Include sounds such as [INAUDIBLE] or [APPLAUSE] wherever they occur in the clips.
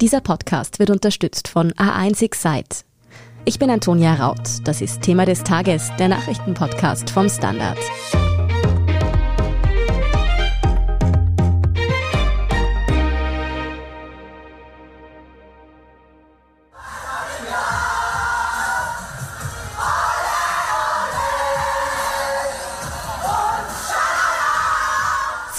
Dieser Podcast wird unterstützt von A1 Excite. Ich bin Antonia Raut. Das ist Thema des Tages, der Nachrichtenpodcast vom Standard.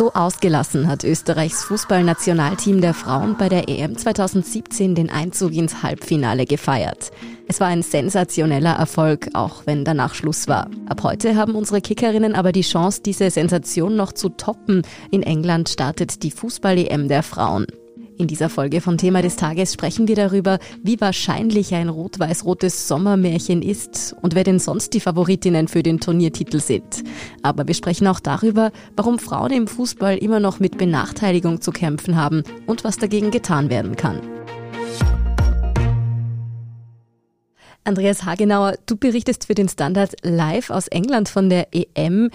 So ausgelassen hat Österreichs Fußballnationalteam der Frauen bei der EM 2017 den Einzug ins Halbfinale gefeiert. Es war ein sensationeller Erfolg, auch wenn danach Schluss war. Ab heute haben unsere Kickerinnen aber die Chance, diese Sensation noch zu toppen. In England startet die Fußball-EM der Frauen. In dieser Folge von Thema des Tages sprechen wir darüber, wie wahrscheinlich ein rot-weiß-rotes Sommermärchen ist und wer denn sonst die Favoritinnen für den Turniertitel sind. Aber wir sprechen auch darüber, warum Frauen im Fußball immer noch mit Benachteiligung zu kämpfen haben und was dagegen getan werden kann. Andreas Hagenauer, du berichtest für den Standard live aus England von der EM.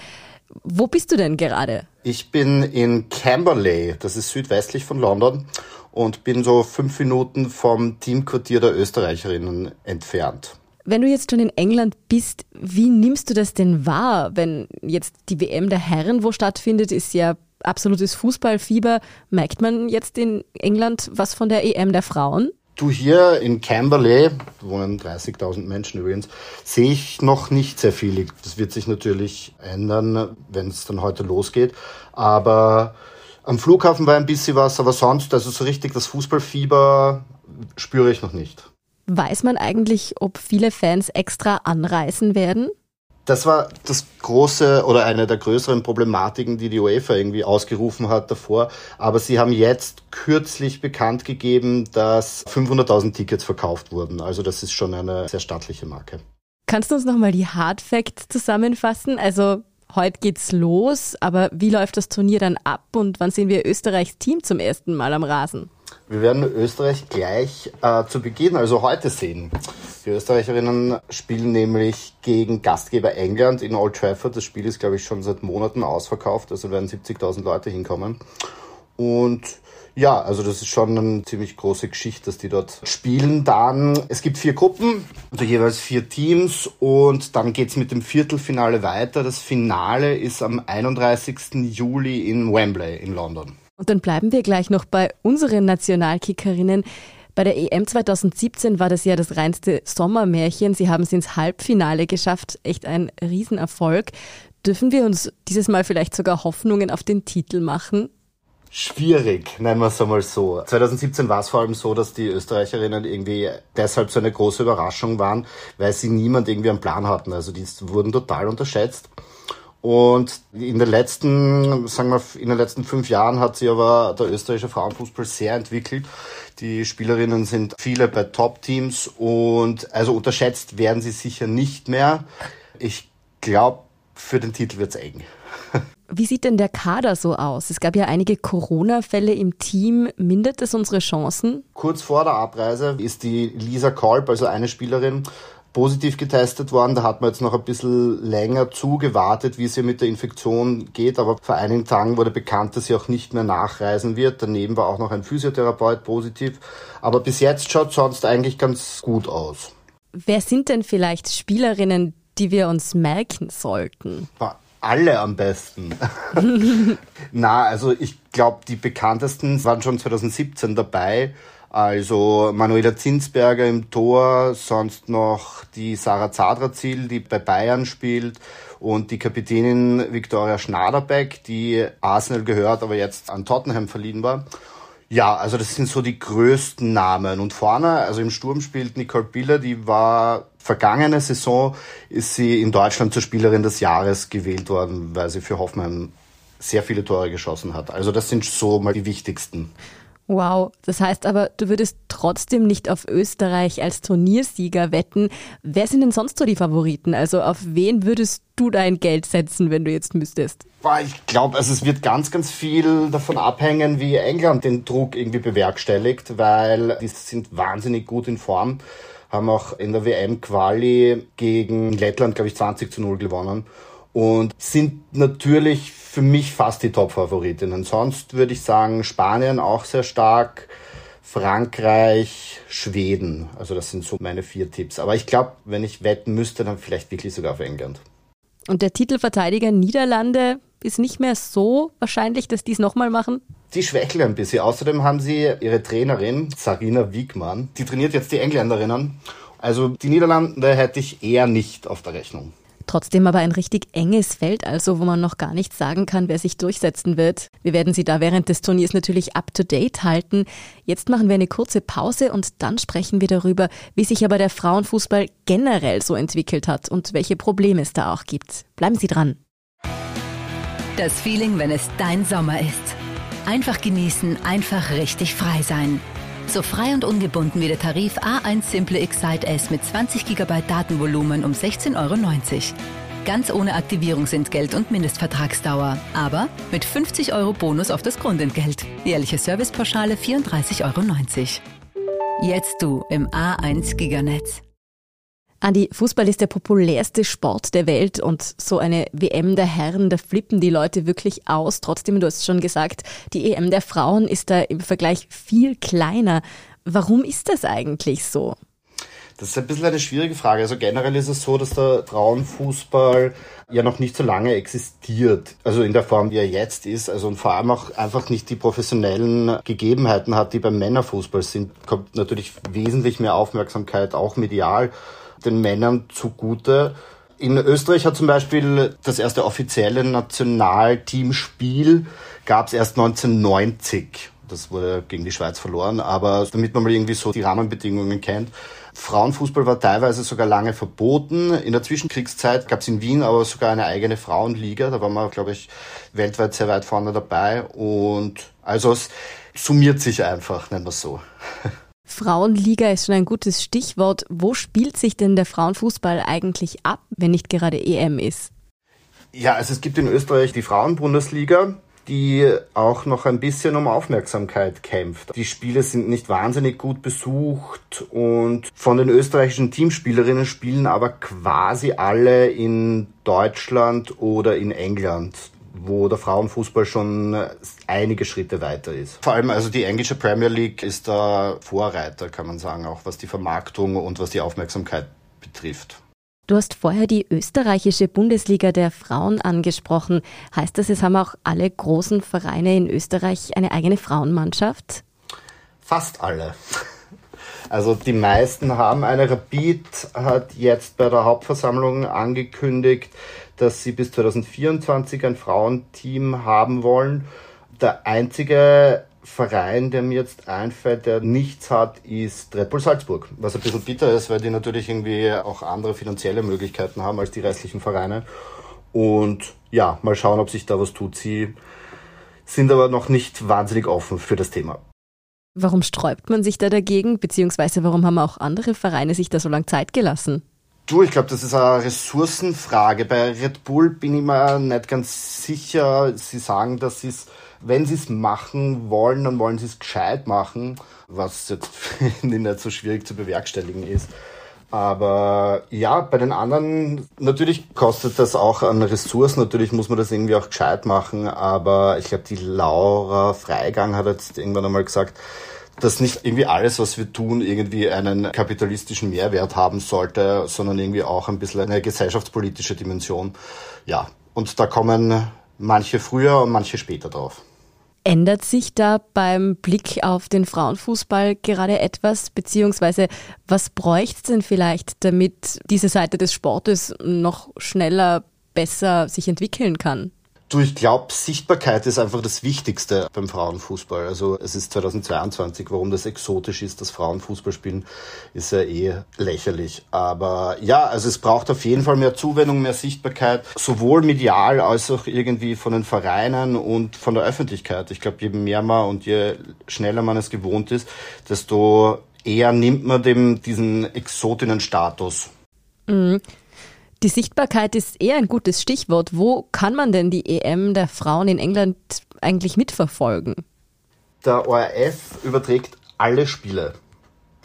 Wo bist du denn gerade? Ich bin in Camberley, das ist südwestlich von London und bin so fünf Minuten vom Teamquartier der Österreicherinnen entfernt. Wenn du jetzt schon in England bist, wie nimmst du das denn wahr, wenn jetzt die WM der Herren wo stattfindet, ist ja absolutes Fußballfieber. Merkt man jetzt in England was von der EM der Frauen? Du hier in Camberley, wohnen 30.000 Menschen übrigens, sehe ich noch nicht sehr viel. Das wird sich natürlich ändern, wenn es dann heute losgeht. Aber am Flughafen war ein bisschen was, aber sonst, also so richtig das Fußballfieber spüre ich noch nicht. Weiß man eigentlich, ob viele Fans extra anreisen werden? Das war das große oder eine der größeren Problematiken, die die UEFA irgendwie ausgerufen hat davor. Aber sie haben jetzt kürzlich bekannt gegeben, dass 500.000 Tickets verkauft wurden. Also das ist schon eine sehr stattliche Marke. Kannst du uns nochmal die Hard Facts zusammenfassen? Also Heute geht's los, aber wie läuft das Turnier dann ab und wann sehen wir Österreichs Team zum ersten Mal am Rasen? Wir werden Österreich gleich äh, zu Beginn, also heute sehen. Die Österreicherinnen spielen nämlich gegen Gastgeber England in Old Trafford. Das Spiel ist, glaube ich, schon seit Monaten ausverkauft, also werden 70.000 Leute hinkommen. Und ja, also das ist schon eine ziemlich große Geschichte, dass die dort spielen. Dann, es gibt vier Gruppen, also jeweils vier Teams und dann geht's mit dem Viertelfinale weiter. Das Finale ist am 31. Juli in Wembley in London. Und dann bleiben wir gleich noch bei unseren Nationalkickerinnen. Bei der EM 2017 war das ja das reinste Sommermärchen. Sie haben es ins Halbfinale geschafft. Echt ein Riesenerfolg. Dürfen wir uns dieses Mal vielleicht sogar Hoffnungen auf den Titel machen? schwierig, nennen wir es einmal so. 2017 war es vor allem so, dass die Österreicherinnen irgendwie deshalb so eine große Überraschung waren, weil sie niemand irgendwie einen Plan hatten. Also die wurden total unterschätzt. Und in den letzten, sagen wir, in den letzten fünf Jahren hat sich aber der österreichische Frauenfußball sehr entwickelt. Die Spielerinnen sind viele bei Top-Teams und also unterschätzt werden sie sicher nicht mehr. Ich glaube, für den Titel wird's eng. Wie sieht denn der Kader so aus? Es gab ja einige Corona-Fälle im Team. Mindert das unsere Chancen? Kurz vor der Abreise ist die Lisa Kolb, also eine Spielerin, positiv getestet worden. Da hat man jetzt noch ein bisschen länger zugewartet, wie es ihr mit der Infektion geht. Aber vor einigen Tagen wurde bekannt, dass sie auch nicht mehr nachreisen wird. Daneben war auch noch ein Physiotherapeut positiv. Aber bis jetzt schaut sonst eigentlich ganz gut aus. Wer sind denn vielleicht Spielerinnen, die wir uns merken sollten? alle am besten. [LAUGHS] Na, also ich glaube, die bekanntesten waren schon 2017 dabei. Also Manuela Zinsberger im Tor, sonst noch die Sarah Zadrazil, die bei Bayern spielt und die Kapitänin Viktoria Schnaderbeck, die Arsenal gehört, aber jetzt an Tottenham verliehen war. Ja, also das sind so die größten Namen. Und vorne, also im Sturm spielt Nicole Biller, die war vergangene Saison, ist sie in Deutschland zur Spielerin des Jahres gewählt worden, weil sie für Hoffenheim sehr viele Tore geschossen hat. Also das sind so mal die wichtigsten. Wow, das heißt aber, du würdest trotzdem nicht auf Österreich als Turniersieger wetten. Wer sind denn sonst so die Favoriten? Also auf wen würdest du dein Geld setzen, wenn du jetzt müsstest? Ich glaube, also es wird ganz, ganz viel davon abhängen, wie England den Druck irgendwie bewerkstelligt, weil die sind wahnsinnig gut in Form, haben auch in der WM-Quali gegen Lettland, glaube ich, 20 zu 0 gewonnen und sind natürlich für mich fast die Top-Favoritinnen. Sonst würde ich sagen, Spanien auch sehr stark. Frankreich, Schweden. Also das sind so meine vier Tipps. Aber ich glaube, wenn ich wetten müsste, dann vielleicht wirklich sogar auf England. Und der Titelverteidiger Niederlande ist nicht mehr so wahrscheinlich, dass die es nochmal machen? Die schwächeln ein bisschen. Außerdem haben sie ihre Trainerin, Sarina Wiegmann, die trainiert jetzt die Engländerinnen. Also die Niederlande hätte ich eher nicht auf der Rechnung. Trotzdem aber ein richtig enges Feld, also wo man noch gar nicht sagen kann, wer sich durchsetzen wird. Wir werden Sie da während des Turniers natürlich up to date halten. Jetzt machen wir eine kurze Pause und dann sprechen wir darüber, wie sich aber der Frauenfußball generell so entwickelt hat und welche Probleme es da auch gibt. Bleiben Sie dran. Das Feeling, wenn es dein Sommer ist. Einfach genießen, einfach richtig frei sein. So frei und ungebunden wie der Tarif A1 Simple Excite S mit 20 GB Datenvolumen um 16,90 Euro. Ganz ohne Aktivierungsentgelt und Mindestvertragsdauer. Aber mit 50 Euro Bonus auf das Grundentgelt. Jährliche Servicepauschale 34,90 Euro. Jetzt du im A1 Giganetz. Andi, Fußball ist der populärste Sport der Welt und so eine WM der Herren, da flippen die Leute wirklich aus. Trotzdem, du hast schon gesagt, die EM der Frauen ist da im Vergleich viel kleiner. Warum ist das eigentlich so? Das ist ein bisschen eine schwierige Frage. Also generell ist es so, dass der Frauenfußball ja noch nicht so lange existiert. Also in der Form, wie er jetzt ist. Also und vor allem auch einfach nicht die professionellen Gegebenheiten hat, die beim Männerfußball sind. Kommt natürlich wesentlich mehr Aufmerksamkeit, auch medial den Männern zugute. In Österreich hat zum Beispiel das erste offizielle Nationalteamspiel gab es erst 1990. Das wurde gegen die Schweiz verloren, aber damit man mal irgendwie so die Rahmenbedingungen kennt. Frauenfußball war teilweise sogar lange verboten. In der Zwischenkriegszeit gab es in Wien aber sogar eine eigene Frauenliga. Da waren wir, glaube ich, weltweit sehr weit vorne dabei. Und also es summiert sich einfach, nennen wir es so. [LAUGHS] Frauenliga ist schon ein gutes Stichwort. Wo spielt sich denn der Frauenfußball eigentlich ab, wenn nicht gerade EM ist? Ja, also es gibt in Österreich die Frauenbundesliga, die auch noch ein bisschen um Aufmerksamkeit kämpft. Die Spiele sind nicht wahnsinnig gut besucht und von den österreichischen Teamspielerinnen spielen aber quasi alle in Deutschland oder in England wo der Frauenfußball schon einige Schritte weiter ist. Vor allem also die englische Premier League ist da Vorreiter, kann man sagen, auch was die Vermarktung und was die Aufmerksamkeit betrifft. Du hast vorher die österreichische Bundesliga der Frauen angesprochen. Heißt das, es haben auch alle großen Vereine in Österreich eine eigene Frauenmannschaft? Fast alle. [LAUGHS] Also die meisten haben eine. Rapid hat jetzt bei der Hauptversammlung angekündigt, dass sie bis 2024 ein Frauenteam haben wollen. Der einzige Verein, der mir jetzt einfällt, der nichts hat, ist Red Bull Salzburg. Was ein bisschen bitter ist, weil die natürlich irgendwie auch andere finanzielle Möglichkeiten haben als die restlichen Vereine. Und ja, mal schauen, ob sich da was tut. Sie sind aber noch nicht wahnsinnig offen für das Thema. Warum sträubt man sich da dagegen? Beziehungsweise warum haben auch andere Vereine sich da so lange Zeit gelassen? Du, ich glaube, das ist eine Ressourcenfrage. Bei Red Bull bin ich mir nicht ganz sicher. Sie sagen, dass sie es, wenn sie es machen wollen, dann wollen sie es gescheit machen, was jetzt [LAUGHS] finde ich nicht so schwierig zu bewerkstelligen ist. Aber ja, bei den anderen, natürlich kostet das auch an Ressourcen, natürlich muss man das irgendwie auch gescheit machen, aber ich glaube, die Laura Freigang hat jetzt irgendwann einmal gesagt, dass nicht irgendwie alles, was wir tun, irgendwie einen kapitalistischen Mehrwert haben sollte, sondern irgendwie auch ein bisschen eine gesellschaftspolitische Dimension. Ja, und da kommen manche früher und manche später drauf. Ändert sich da beim Blick auf den Frauenfußball gerade etwas, beziehungsweise was bräuchte es denn vielleicht, damit diese Seite des Sportes noch schneller, besser sich entwickeln kann? Du, ich glaube, Sichtbarkeit ist einfach das Wichtigste beim Frauenfußball. Also es ist 2022, warum das exotisch ist, dass Frauen Fußball spielen, ist ja eh lächerlich. Aber ja, also es braucht auf jeden Fall mehr Zuwendung, mehr Sichtbarkeit, sowohl medial als auch irgendwie von den Vereinen und von der Öffentlichkeit. Ich glaube, je mehr man und je schneller man es gewohnt ist, desto eher nimmt man dem diesen Exotinnenstatus. Mhm. Die Sichtbarkeit ist eher ein gutes Stichwort. Wo kann man denn die EM der Frauen in England eigentlich mitverfolgen? Der ORF überträgt alle Spiele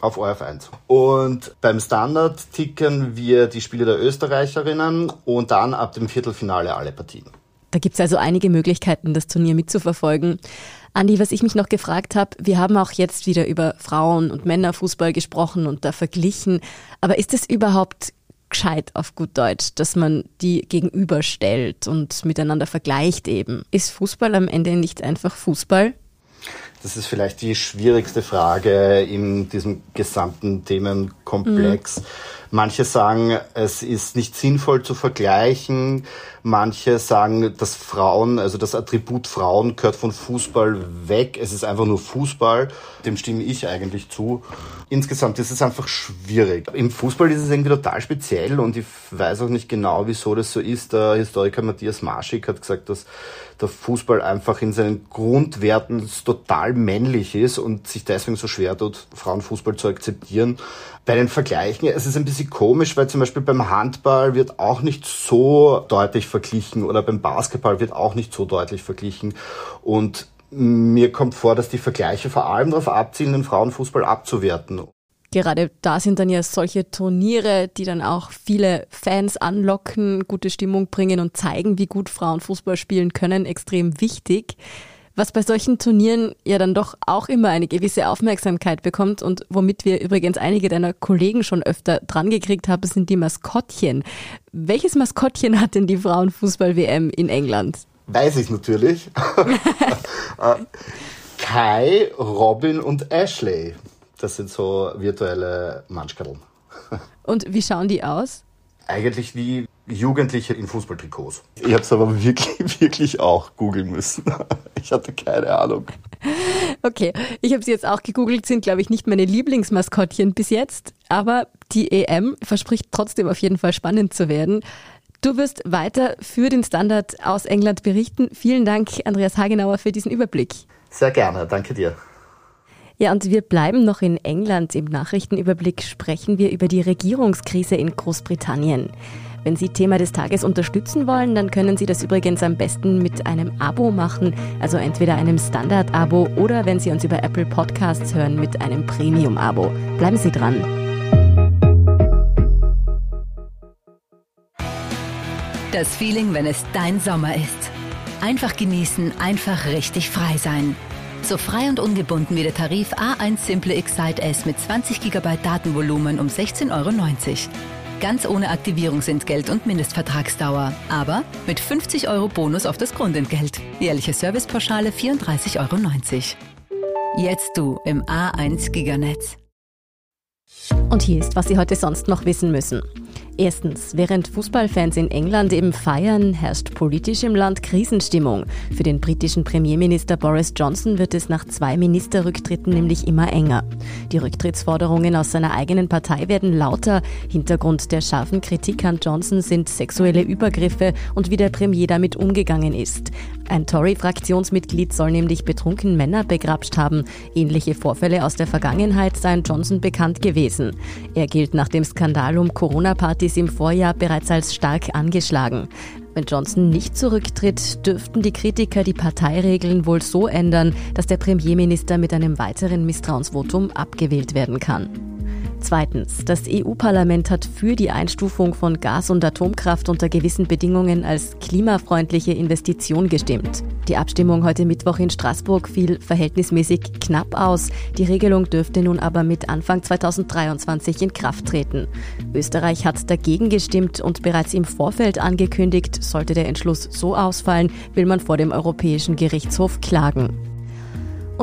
auf ORF1. Und beim Standard ticken wir die Spiele der Österreicherinnen und dann ab dem Viertelfinale alle Partien. Da gibt es also einige Möglichkeiten, das Turnier mitzuverfolgen. Andi, was ich mich noch gefragt habe, wir haben auch jetzt wieder über Frauen- und Männerfußball gesprochen und da verglichen. Aber ist es überhaupt gescheit auf gut Deutsch, dass man die gegenüberstellt und miteinander vergleicht eben? Ist Fußball am Ende nicht einfach Fußball? Das ist vielleicht die schwierigste Frage in diesem gesamten Themenkomplex. Mhm. Manche sagen, es ist nicht sinnvoll zu vergleichen. Manche sagen, dass Frauen, also das Attribut Frauen gehört von Fußball weg. Es ist einfach nur Fußball. Dem stimme ich eigentlich zu. Insgesamt ist es einfach schwierig. Im Fußball ist es irgendwie total speziell und ich weiß auch nicht genau, wieso das so ist. Der Historiker Matthias Marschik hat gesagt, dass der Fußball einfach in seinen Grundwerten total männlich ist und sich deswegen so schwer tut, Frauenfußball zu akzeptieren. Bei den Vergleichen, es ist ein bisschen komisch, weil zum Beispiel beim Handball wird auch nicht so deutlich verglichen oder beim Basketball wird auch nicht so deutlich verglichen. Und mir kommt vor, dass die Vergleiche vor allem darauf abzielen, den Frauenfußball abzuwerten. Gerade da sind dann ja solche Turniere, die dann auch viele Fans anlocken, gute Stimmung bringen und zeigen, wie gut Frauen Fußball spielen können, extrem wichtig. Was bei solchen Turnieren ja dann doch auch immer eine gewisse Aufmerksamkeit bekommt und womit wir übrigens einige deiner Kollegen schon öfter drangekriegt haben, sind die Maskottchen. Welches Maskottchen hat denn die Frauenfußball-WM in England? Weiß ich natürlich. [LAUGHS] Äh, Kai, Robin und Ashley. Das sind so virtuelle Manschkadel. [LAUGHS] Und wie schauen die aus? Eigentlich wie Jugendliche in Fußballtrikots. Ich habe es aber wirklich, [LAUGHS] wirklich auch googeln müssen. [LAUGHS] Ich hatte keine Ahnung. Okay, ich habe sie jetzt auch gegoogelt, sind glaube ich nicht meine Lieblingsmaskottchen bis jetzt, aber die EM verspricht trotzdem auf jeden Fall spannend zu werden. Du wirst weiter für den Standard aus England berichten. Vielen Dank, Andreas Hagenauer, für diesen Überblick. Sehr gerne, danke dir. Ja, und wir bleiben noch in England. Im Nachrichtenüberblick sprechen wir über die Regierungskrise in Großbritannien. Wenn Sie Thema des Tages unterstützen wollen, dann können Sie das übrigens am besten mit einem Abo machen, also entweder einem Standard-Abo oder wenn Sie uns über Apple Podcasts hören, mit einem Premium-Abo. Bleiben Sie dran. Das Feeling, wenn es dein Sommer ist. Einfach genießen, einfach richtig frei sein. So frei und ungebunden wie der Tarif A1 Simple Excite S mit 20 GB Datenvolumen um 16,90 Euro. Ganz ohne Aktivierungsentgelt und Mindestvertragsdauer. Aber mit 50 Euro Bonus auf das Grundentgelt. Jährliche Servicepauschale 34,90 Euro. Jetzt du im A1 Giganetz. Und hier ist, was Sie heute sonst noch wissen müssen. Erstens, während Fußballfans in England eben feiern, herrscht politisch im Land Krisenstimmung. Für den britischen Premierminister Boris Johnson wird es nach zwei Ministerrücktritten nämlich immer enger. Die Rücktrittsforderungen aus seiner eigenen Partei werden lauter. Hintergrund der scharfen Kritik an Johnson sind sexuelle Übergriffe und wie der Premier damit umgegangen ist. Ein Tory-Fraktionsmitglied soll nämlich betrunken Männer begrapscht haben. Ähnliche Vorfälle aus der Vergangenheit seien Johnson bekannt gewesen. Er gilt nach dem Skandal um Corona-Partys im Vorjahr bereits als stark angeschlagen. Wenn Johnson nicht zurücktritt, dürften die Kritiker die Parteiregeln wohl so ändern, dass der Premierminister mit einem weiteren Misstrauensvotum abgewählt werden kann. Zweitens, das EU-Parlament hat für die Einstufung von Gas- und Atomkraft unter gewissen Bedingungen als klimafreundliche Investition gestimmt. Die Abstimmung heute Mittwoch in Straßburg fiel verhältnismäßig knapp aus. Die Regelung dürfte nun aber mit Anfang 2023 in Kraft treten. Österreich hat dagegen gestimmt und bereits im Vorfeld angekündigt, sollte der Entschluss so ausfallen, will man vor dem Europäischen Gerichtshof klagen.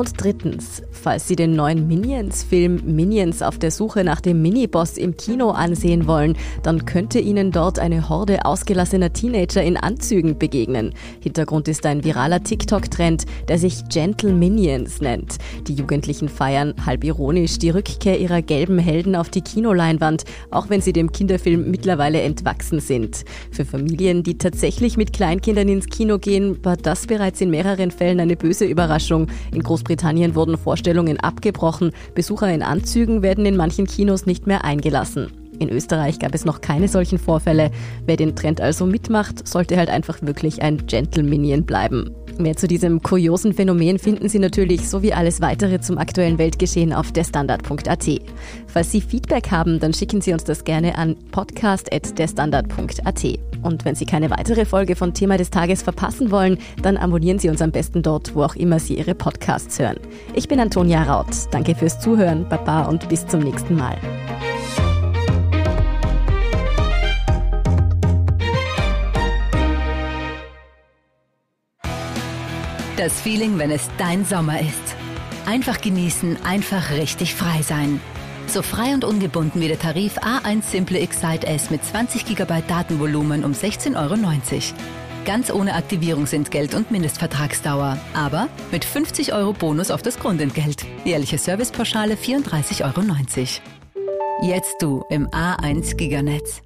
Und drittens, falls Sie den neuen Minions-Film Minions auf der Suche nach dem Miniboss im Kino ansehen wollen, dann könnte Ihnen dort eine Horde ausgelassener Teenager in Anzügen begegnen. Hintergrund ist ein viraler TikTok-Trend, der sich Gentle Minions nennt. Die Jugendlichen feiern, halb ironisch, die Rückkehr ihrer gelben Helden auf die Kinoleinwand, auch wenn sie dem Kinderfilm mittlerweile entwachsen sind. Für Familien, die tatsächlich mit Kleinkindern ins Kino gehen, war das bereits in mehreren Fällen eine böse Überraschung. In wurden Vorstellungen abgebrochen. Besucher in Anzügen werden in manchen Kinos nicht mehr eingelassen. In Österreich gab es noch keine solchen Vorfälle. Wer den Trend also mitmacht, sollte halt einfach wirklich ein Gentle Minion bleiben. Mehr zu diesem kuriosen Phänomen finden Sie natürlich sowie alles weitere zum aktuellen Weltgeschehen auf derstandard.at. Falls Sie Feedback haben, dann schicken Sie uns das gerne an podcast.derstandard.at. Und wenn Sie keine weitere Folge von Thema des Tages verpassen wollen, dann abonnieren Sie uns am besten dort, wo auch immer Sie Ihre Podcasts hören. Ich bin Antonia Raut. Danke fürs Zuhören, Baba und bis zum nächsten Mal. Das Feeling, wenn es dein Sommer ist. Einfach genießen, einfach richtig frei sein. So frei und ungebunden wie der Tarif A1 Simple Excite S mit 20 GB Datenvolumen um 16,90 Euro. Ganz ohne Aktivierungsentgelt und Mindestvertragsdauer. Aber mit 50 Euro Bonus auf das Grundentgelt. Jährliche Servicepauschale 34,90 Euro. Jetzt du im A1 Giganetz.